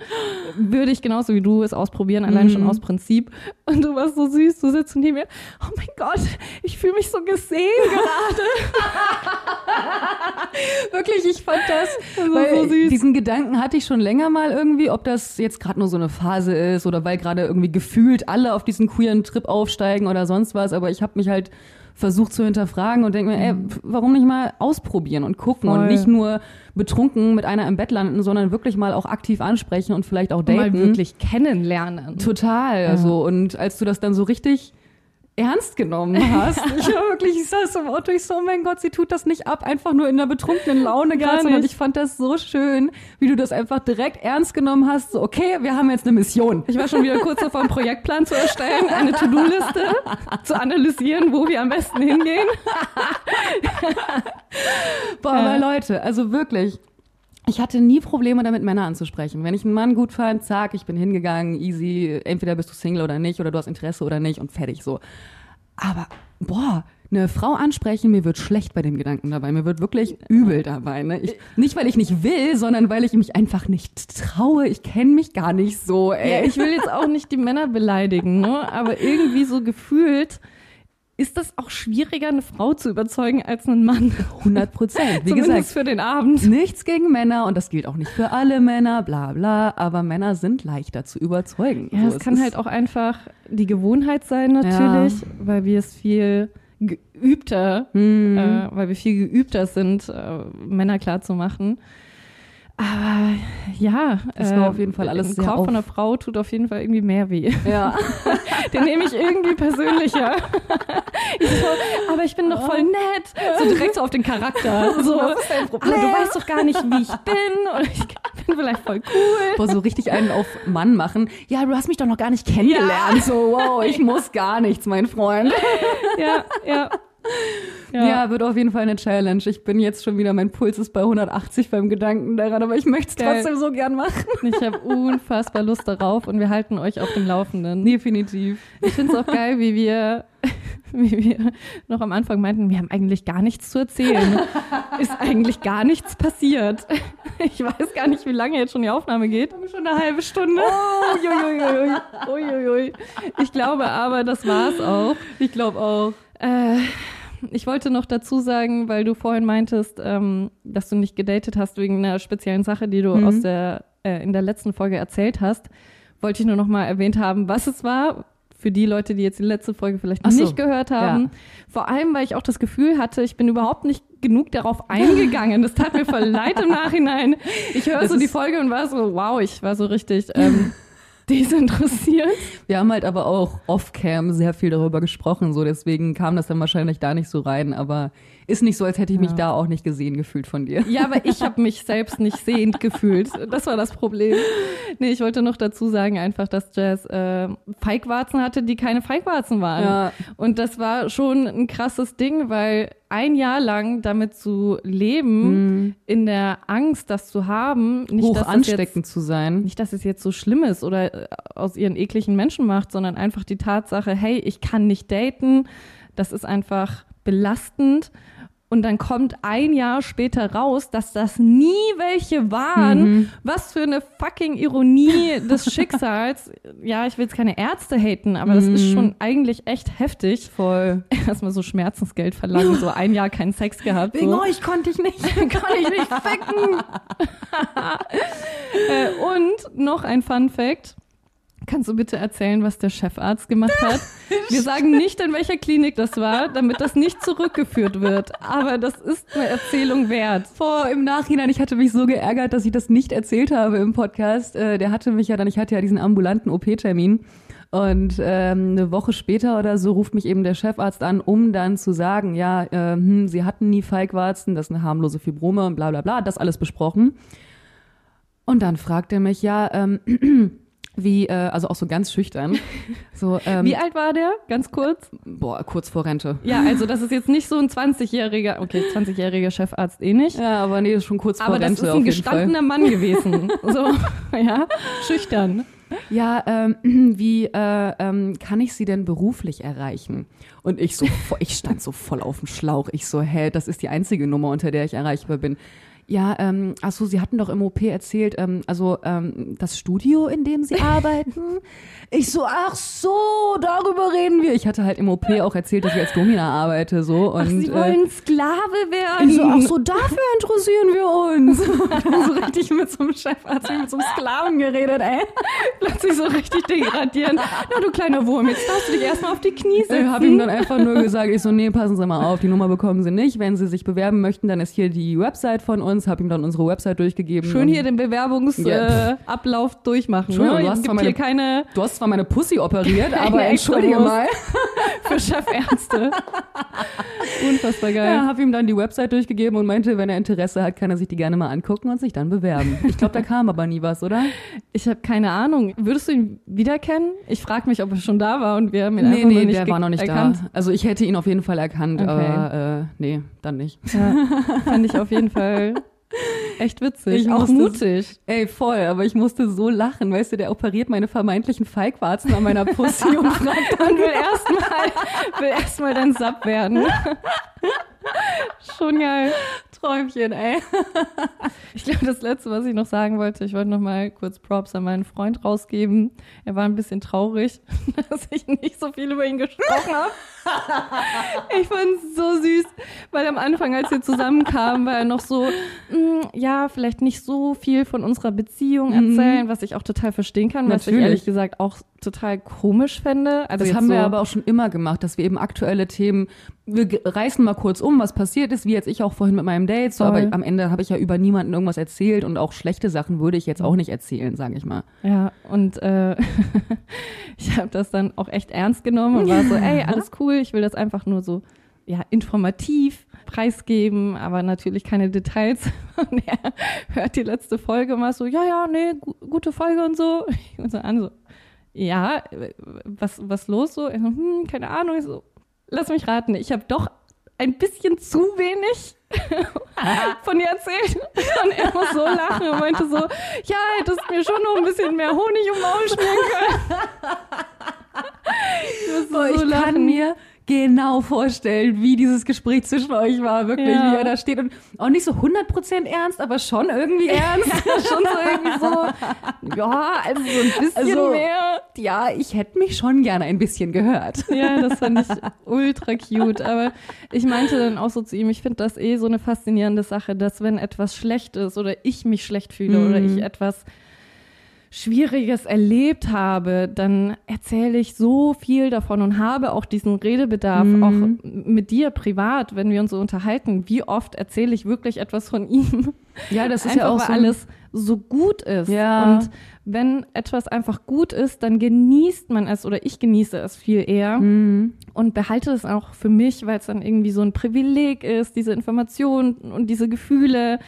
würde ich genauso wie du es ausprobieren, allein schon aus Prinzip. Und du warst so süß, du sitzt neben mir. Oh mein Gott, ich fühle mich so gesehen gerade. Wirklich, ich fand das, Das weil so süß. diesen Gedanken hatte ich schon länger mal irgendwie, ob das jetzt gerade nur so eine Phase ist oder weil gerade irgendwie gefühlt alle auf diesen queeren Trip aufsteigen oder sonst was. Aber ich habe mich halt versucht zu hinterfragen und denke mir, ey, pf, warum nicht mal ausprobieren und gucken Voll. und nicht nur betrunken mit einer im Bett landen, sondern wirklich mal auch aktiv ansprechen und vielleicht auch daten. Mal wirklich kennenlernen. Total. Also, und als du das dann so richtig ernst genommen hast, ich war wirklich, ich saß im Auto, ich so, oh mein Gott, sie tut das nicht ab, einfach nur in einer betrunkenen Laune gerade, sondern ich fand das so schön, wie du das einfach direkt ernst genommen hast, so, okay, wir haben jetzt eine Mission. Ich war schon wieder kurz davor, einen Projektplan zu erstellen, eine To-Do-Liste zu analysieren, wo wir am besten hingehen. Boah, aber Leute, also wirklich, ich hatte nie Probleme damit, Männer anzusprechen. Wenn ich einen Mann gut fand, zack, ich bin hingegangen, easy, entweder bist du Single oder nicht, oder du hast Interesse oder nicht und fertig so. Aber, boah, eine Frau ansprechen, mir wird schlecht bei dem Gedanken dabei. Mir wird wirklich übel dabei. Ne? Ich, nicht, weil ich nicht will, sondern weil ich mich einfach nicht traue. Ich kenne mich gar nicht so, ey. Ja, ich will jetzt auch nicht die Männer beleidigen, ne? aber irgendwie so gefühlt ist das auch schwieriger, eine Frau zu überzeugen als einen Mann. 100 Prozent. Wie Zumindest gesagt, für den Abend. Nichts gegen Männer und das gilt auch nicht für alle Männer, bla bla, aber Männer sind leichter zu überzeugen. Ja, So, es kann halt auch einfach die Gewohnheit sein natürlich, weil wir es viel geübter, Mhm. äh, weil wir viel geübter sind, äh, Männer klar zu machen. Aber ja, Das war auf jeden Fall alles ein sehr Korb auf- von einer Frau tut auf jeden Fall irgendwie mehr weh. Ja. Den nehme ich irgendwie persönlicher. Ich so, aber ich bin doch voll nett. So direkt so auf den Charakter. So, aber du weißt doch gar nicht, wie ich bin. Oder ich bin vielleicht voll cool. Boah, so richtig einen auf Mann machen. Ja, du hast mich doch noch gar nicht kennengelernt. So, wow, ich muss gar nichts, mein Freund. Ja, ja. Ja. wird auf jeden Fall eine Challenge. Ich bin jetzt schon wieder, mein Puls ist bei 180 beim Gedanken daran, aber ich möchte es trotzdem so gern machen. Ich habe unfassbar Lust darauf und wir halten euch auf dem Laufenden. Definitiv. Ich finde es auch geil, wie wir, wie wir noch am Anfang meinten, wir haben eigentlich gar nichts zu erzählen. Ist eigentlich gar nichts passiert. Ich weiß gar nicht, wie lange jetzt schon die Aufnahme geht. Schon eine halbe Stunde. Oh, uiuiui. Uiuiui. Ich glaube aber, das war's auch. Ich glaube auch. Äh, ich wollte noch dazu sagen, weil du vorhin meintest, ähm, dass du nicht gedatet hast wegen einer speziellen Sache, die du Mhm. aus der, äh, in der letzten Folge erzählt hast, wollte ich nur noch mal erwähnt haben, was es war. Für die Leute, die jetzt die letzte Folge vielleicht Ach so, nicht gehört haben. ja. Vor allem, weil ich auch das Gefühl hatte, ich bin überhaupt nicht genug darauf eingegangen. Das tat mir voll leid im Nachhinein. Ich höre so die Folge und war so, wow, ich war so richtig ähm, desinteressiert. Wir haben halt aber auch off-cam sehr viel darüber gesprochen, so deswegen kam das dann wahrscheinlich da nicht so rein, aber ist nicht so, als hätte ich mich Ja. da auch nicht gesehen gefühlt von dir. Ja, aber ich habe mich selbst nicht sehend gefühlt. Das war das Problem. Nee, ich wollte noch dazu sagen einfach, dass Jazz äh, Feigwarzen hatte, die keine Feigwarzen waren. Ja. Und das war schon ein krasses Ding, weil ein Jahr lang damit zu leben, in der Angst, das zu haben, nicht, Hoch dass ansteckend jetzt, zu sein. nicht, dass es jetzt so schlimm ist oder äh, aus ihren ekligen Menschen macht, sondern einfach die Tatsache, hey, ich kann nicht daten, das ist einfach belastend. Und dann kommt ein Jahr später raus, dass das nie welche waren. Was für eine fucking Ironie des Schicksals. Ja, ich will jetzt keine Ärzte haten, aber das ist schon eigentlich echt heftig. Voll. Erstmal so Schmerzensgeld verlangen, so ein Jahr keinen Sex gehabt. So. euch konnte ich nicht. Kann ich nicht ficken. äh, und noch ein Fun Fact. Kannst du bitte erzählen, was der Chefarzt gemacht hat? Wir sagen nicht, in welcher Klinik das war, damit das nicht zurückgeführt wird. Aber das ist eine Erzählung wert. Vor im Nachhinein, ich hatte mich so geärgert, dass ich das nicht erzählt habe im Podcast. Äh, der hatte mich ja dann, ich hatte ja diesen ambulanten OP-Termin. Und ähm, eine Woche später oder so ruft mich eben der Chefarzt an, um dann zu sagen, ja, äh, hm, sie hatten nie Feigwarzen, das ist eine harmlose Fibrome und bla bla bla, das alles besprochen. Und dann fragt er mich, ja, ähm, wie, äh, also auch so ganz schüchtern, so, ähm, Wie alt war der? Ganz kurz. boah, kurz vor Rente. Ja, also das ist jetzt nicht so ein 20-jähriger, okay, 20-jähriger Chefarzt eh nicht. Ja, aber nee, das ist schon kurz Aber vor das Rente ist auf ein jeden Fall. gestandener Mann gewesen. So, ja, schüchtern. Ja, ähm, wie äh, ähm, kann ich sie denn beruflich erreichen? Und ich so, ich stand so voll auf dem Schlauch. Ich so, hä, das ist die einzige Nummer, unter der ich erreichbar bin. Ja, ähm, ach so, Sie hatten doch im OP erzählt, ähm, also ähm, das Studio, in dem Sie arbeiten. ich so, ach so, darüber reden wir. Ich hatte halt im OP auch erzählt, dass ich als Domina arbeite, so. Und, ach, Sie wollen Sklave werden. Ich so, ach so, dafür interessieren wir uns. so richtig mit so einem Chefarzt, mit so einem Sklaven geredet, ey. Plötzlich so richtig degradieren. Na, du kleiner Wurm, jetzt darfst du dich erstmal auf die Knie setzen. Ich habe ihm dann einfach nur gesagt, ich so, nee, passen Sie mal auf, die Nummer bekommen Sie nicht. Wenn Sie sich bewerben möchten, dann ist hier die Website von uns. Habe ihm dann unsere Website durchgegeben. Schön hier den Bewerbungsablauf äh, durchmachen. Ne? du, hast zwar hier meine, keine, du hast zwar meine Pussy operiert, aber entschuldige mal. für Chefärzte. Unfassbar geil. Ja, habe ihm dann die Website durchgegeben und meinte, wenn er Interesse hat, kann er sich die gerne mal angucken und sich dann bewerben. Ich glaube, da kam aber nie was, oder? Ich habe keine Ahnung. Würdest du ihn wiederkennen? Ich frage mich, ob er schon da war und wir haben ihn Nee, einfach nee, nicht der war noch nicht erkannt. da. Also ich hätte ihn auf jeden Fall erkannt, Okay. aber äh, nee, dann nicht. Ja, fand ich auf jeden Fall echt witzig. Ich auch musste- mutig. Ey, voll, aber ich musste so lachen, weißt du, der operiert meine vermeintlichen Feigwarzen an meiner Pussy und fragt Und will erstmal will erstmal dein Sub werden. Schon geil. Träumchen, ey. Ich glaube, das Letzte, was ich noch sagen wollte, ich wollte noch mal kurz Props an meinen Freund rausgeben. Er war ein bisschen traurig, dass ich nicht so viel über ihn gesprochen habe. Ich fand es so süß, weil am Anfang, als wir zusammenkamen, war er noch so, "Mm, ja, vielleicht nicht so viel von unserer Beziehung erzählen, was ich auch total verstehen kann, was ich Natürlich. ehrlich gesagt auch total komisch fände. Also Das haben wir so, aber auch schon immer gemacht, dass wir eben aktuelle Themen, wir reißen mal kurz um, was passiert ist, wie jetzt ich auch vorhin mit meinem Date, so, aber am Ende habe ich ja über niemanden irgendwas erzählt und auch schlechte Sachen würde ich jetzt auch nicht erzählen, sage ich mal. Ja, und äh, ich habe das dann auch echt ernst genommen und war so, ey, alles cool, ich will das einfach nur so ja, informativ preisgeben, aber natürlich keine Details. Und er hört die letzte Folge mal so, ja, ja, nee, gu gute Folge und so. Und so an, so, ja, was, was los so? So, hm, keine Ahnung. Ich so, lass mich raten, ich habe doch ein bisschen zu wenig von dir erzählt. Und er muss so lachen und meinte so, ja, hättest mir schon noch ein bisschen mehr Honig um Maul schmieren können. Boah, so ich kann mir genau vorstellen, wie dieses Gespräch zwischen euch war, wirklich, Ja. wie er da steht und auch nicht so 100% ernst, aber schon irgendwie ernst. schon so irgendwie so, ja, also so ein bisschen Also, mehr. Ja, ich hätte mich schon gerne ein bisschen gehört. Ja, das fand ich ultra cute. Aber ich meinte dann auch so zu ihm, ich finde das eh so eine faszinierende Sache, dass wenn etwas schlecht ist oder ich mich schlecht fühle oder ich etwas Schwieriges erlebt habe, dann erzähle ich so viel davon und habe auch diesen Redebedarf, auch mit dir privat, wenn wir uns so unterhalten. Wie oft erzähle ich wirklich etwas von ihm? Ja, das ist einfach ja auch so alles so gut ist. Ja. Und wenn etwas einfach gut ist, dann genießt man es oder ich genieße es viel eher Mhm. und behalte es auch für mich, weil es dann irgendwie so ein Privileg ist, diese Informationen und diese Gefühle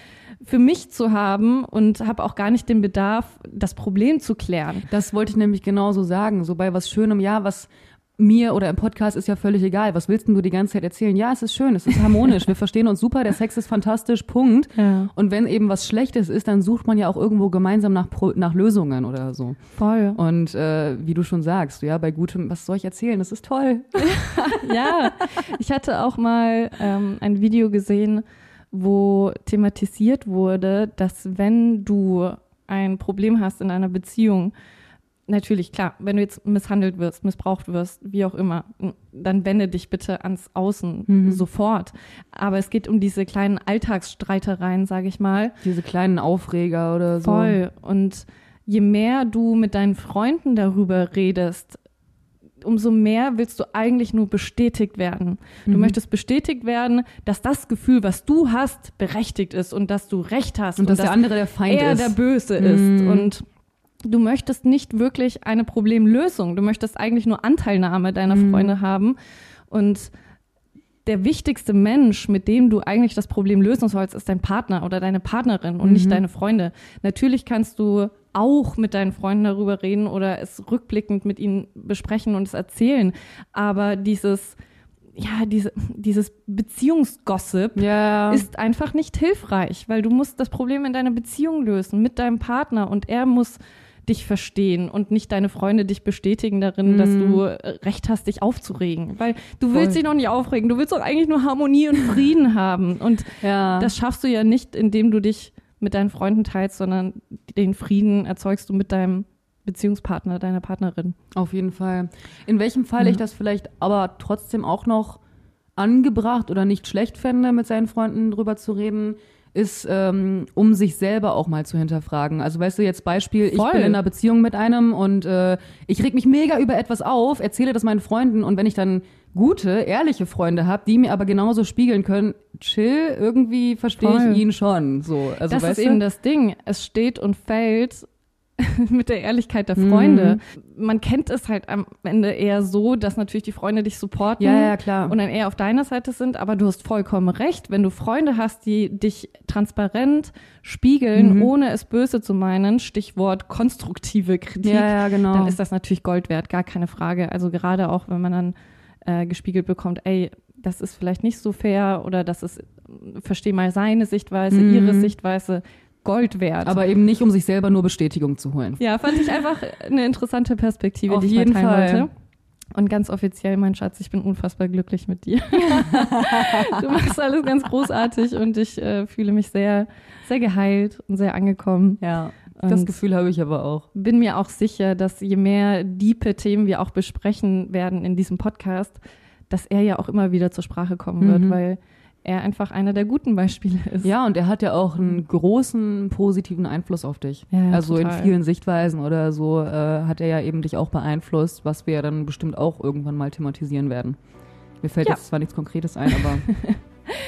für mich zu haben und habe auch gar nicht den Bedarf, das Problem zu klären. Das wollte ich nämlich genauso sagen. So bei was Schönem, ja, was mir oder im Podcast ist ja völlig egal. Was willst denn du die ganze Zeit erzählen? Ja, es ist schön, es ist harmonisch, wir verstehen uns super, der Sex ist fantastisch, Punkt. Ja. Und wenn eben was Schlechtes ist, dann sucht man ja auch irgendwo gemeinsam nach, nach Lösungen oder so. Voll. Und äh, wie du schon sagst, ja, bei gutem, was soll ich erzählen? Das ist toll. Ja, ich hatte auch mal ähm, ein Video gesehen, wo thematisiert wurde, dass wenn du ein Problem hast in einer Beziehung, natürlich klar, wenn du jetzt misshandelt wirst, missbraucht wirst, wie auch immer, dann wende dich bitte ans Außen sofort. Aber es geht um diese kleinen Alltagsstreitereien, sage ich mal, Diese kleinen Aufreger oder so. Voll. Und je mehr du mit deinen Freunden darüber redest, umso mehr willst du eigentlich nur bestätigt werden. Du Mhm. möchtest bestätigt werden, dass das Gefühl, was du hast, berechtigt ist und dass du recht hast Und dass der andere der Feind er ist. der Böse ist. Mhm. Und du möchtest nicht wirklich eine Problemlösung. Du möchtest eigentlich nur Anteilnahme deiner Mhm. Freunde haben. Und der wichtigste Mensch, mit dem du eigentlich das Problem lösen sollst, ist dein Partner oder deine Partnerin und Mhm. nicht deine Freunde. Natürlich kannst du auch mit deinen Freunden darüber reden oder es rückblickend mit ihnen besprechen und es erzählen. Aber dieses, ja, diese, dieses Beziehungsgossip ja. ist einfach nicht hilfreich, weil du musst das Problem in deiner Beziehung lösen mit deinem Partner und er muss dich verstehen und nicht deine Freunde dich bestätigen darin, dass du äh, Recht hast, dich aufzuregen. Weil du Voll. willst dich noch nicht aufregen, du willst doch eigentlich nur Harmonie und Frieden haben. Und Ja. das schaffst du ja nicht, indem du dich mit deinen Freunden teilst, sondern den Frieden erzeugst du mit deinem Beziehungspartner, deiner Partnerin. Auf jeden Fall. In welchem Fall Mhm. ich das vielleicht aber trotzdem auch noch angebracht oder nicht schlecht fände, mit seinen Freunden drüber zu reden, ist, ähm, um sich selber auch mal zu hinterfragen. Also weißt du, jetzt Beispiel, ich Voll. bin in einer Beziehung mit einem und äh, ich reg mich mega über etwas auf, erzähle das meinen Freunden und wenn ich dann gute, ehrliche Freunde habe, die mir aber genauso spiegeln können, chill, irgendwie verstehe ich ihn schon. So, also das ist du? eben das Ding. Es steht und fällt mit der Ehrlichkeit der Freunde. Mhm. Man kennt es halt am Ende eher so, dass natürlich die Freunde dich supporten Ja, ja, klar. und dann eher auf deiner Seite sind, aber du hast vollkommen recht. Wenn du Freunde hast, die dich transparent spiegeln, Mhm. ohne es böse zu meinen, Stichwort konstruktive Kritik, ja, ja, genau. dann ist das natürlich Gold wert, gar keine Frage. Also gerade auch, wenn man dann äh, gespiegelt bekommt, ey, das ist vielleicht nicht so fair oder das ist, versteh mal seine Sichtweise, Mhm. ihre Sichtweise, Gold wert. aber eben nicht, um sich selber nur Bestätigung zu holen. ja, fand ich einfach eine interessante Perspektive, Auf die ich jeden mal teilen Fall. wollte. Und ganz offiziell, mein Schatz, ich bin unfassbar glücklich mit dir. du machst alles ganz großartig und ich äh, fühle mich sehr, sehr geheilt und sehr angekommen. Ja, das Und- Gefühl habe ich aber auch. bin mir auch sicher, dass je mehr diepe Themen wir auch besprechen werden in diesem Podcast, dass er ja auch immer wieder zur Sprache kommen wird, Mhm. weil er einfach einer der guten Beispiele ist. Ja, und er hat ja auch einen großen positiven Einfluss auf dich. Ja, also in total. vielen Sichtweisen oder so äh, hat er ja eben dich auch beeinflusst, was wir ja dann bestimmt auch irgendwann mal thematisieren werden. Mir fällt Ja. jetzt zwar nichts Konkretes ein, aber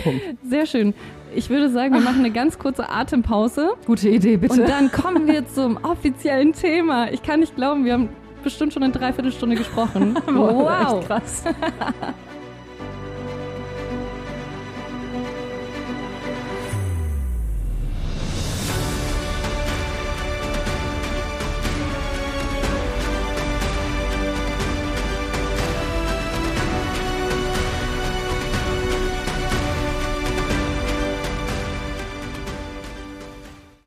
Punkt. Sehr schön. Ich würde sagen, wir machen eine ganz kurze Atempause Gute Idee, bitte. und dann kommen wir zum offiziellen Thema. Ich kann nicht glauben, wir haben bestimmt schon eine Dreiviertelstunde gesprochen. Boah, echt krass.